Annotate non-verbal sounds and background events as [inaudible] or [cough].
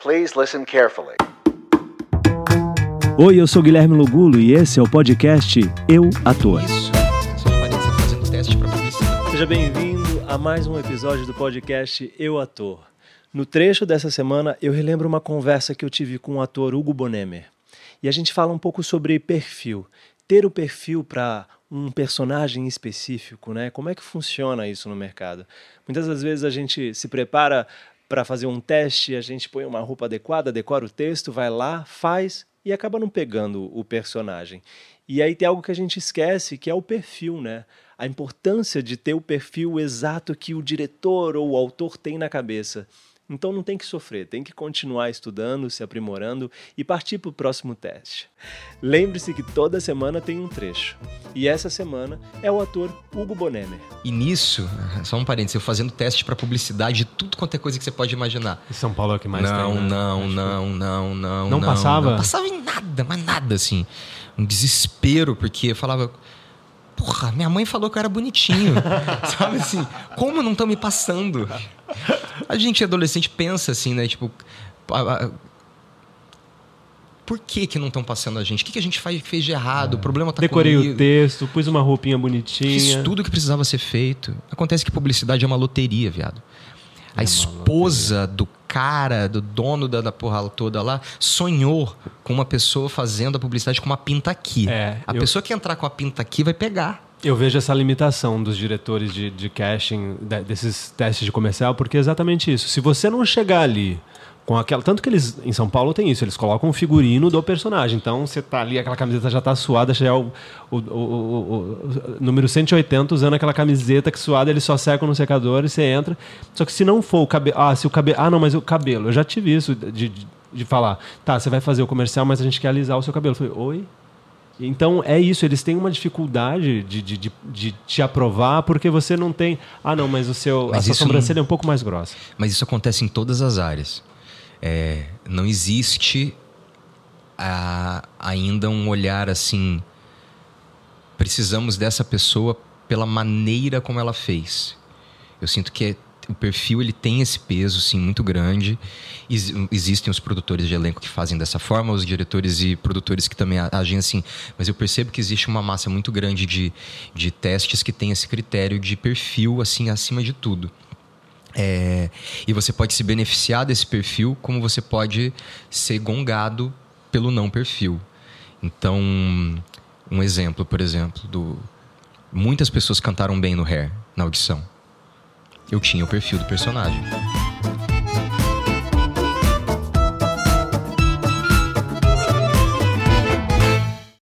Please listen carefully. Oi, eu sou Guilherme Lugulo e esse é o podcast Eu Ator. Isso. Fazendo teste. Seja bem-vindo a mais um episódio do podcast Eu Ator. No trecho dessa semana, eu relembro uma conversa que eu tive com o ator Hugo Bonemer. E a gente fala um pouco sobre perfil. Ter o perfil para um personagem específico, né? Como é que funciona isso no mercado? Muitas das vezes a gente se prepara para fazer um teste, a gente põe uma roupa adequada, decora o texto, vai lá, faz e acaba não pegando o personagem. E aí tem algo que a gente esquece, que é o perfil, né? A importância de ter o perfil exato que o diretor ou o autor tem na cabeça. Então não tem que sofrer, tem que continuar estudando, se aprimorando e partir para o próximo teste. Lembre-se que toda semana tem um trecho. E essa semana é o ator Hugo Bonemer. E nisso, só um parênteses, eu fazendo teste para publicidade de tudo quanto é coisa que você pode imaginar. Em São Paulo é o que mais não, tem, né? não, não, não, não, Não passava? Não passava em nada, mas nada assim. Um desespero, porque eu falava. Porra, minha mãe falou que eu era bonitinho. [laughs] Sabe assim? Como não estão me passando? A gente adolescente pensa assim, né? Tipo. a- a- Por que, que não estão passando a gente? O que, que a gente faz, fez de errado? O problema tá Decorei comigo. o texto, pus uma roupinha Fiz bonitinha. tudo que precisava ser feito. Acontece que publicidade é uma loteria, viado. É A esposa do cara, do dono da, da porra toda lá, sonhou com uma pessoa fazendo a publicidade com uma pinta aqui. É, a eu- pessoa que entrar com a pinta aqui vai pegar. Eu vejo essa limitação dos diretores de, de casting, de- desses testes de comercial, porque é exatamente isso. Se você não chegar ali com aquela. Tanto que eles, em São Paulo, tem isso, eles colocam o figurino do personagem. Então você tá ali, aquela camiseta já tá suada, já é o, o, o- o- número 180 usando aquela camiseta que suada, eles só secam no secador e você entra. Só que se não for o cabelo. Ah, se o cabelo. Ah, não, mas o cabelo. Eu já tive isso de, de, de falar. Tá, você vai fazer o comercial, mas a gente quer alisar o seu cabelo. Eu falei, oi? Então é isso, eles têm uma dificuldade de, de, de, de te aprovar porque você não tem. Ah, não, mas o seu. Mas a sua sobrancelha é um pouco mais grossa. Mas isso acontece em todas as áreas. É, não existe ah, ainda um olhar assim. Precisamos dessa pessoa pela maneira como ela fez. Eu sinto que é- o perfil ele tem esse peso sim muito grande. Ex- existem os produtores de elenco que fazem dessa forma, os diretores e produtores que também agem assim. Mas eu percebo que existe uma massa muito grande de, de testes que tem esse critério de perfil assim acima de tudo. É, e você pode se beneficiar desse perfil, como você pode ser gongado pelo não perfil. Então, um exemplo, por exemplo, do muitas pessoas cantaram bem no Hair na audição. Eu tinha o perfil do personagem.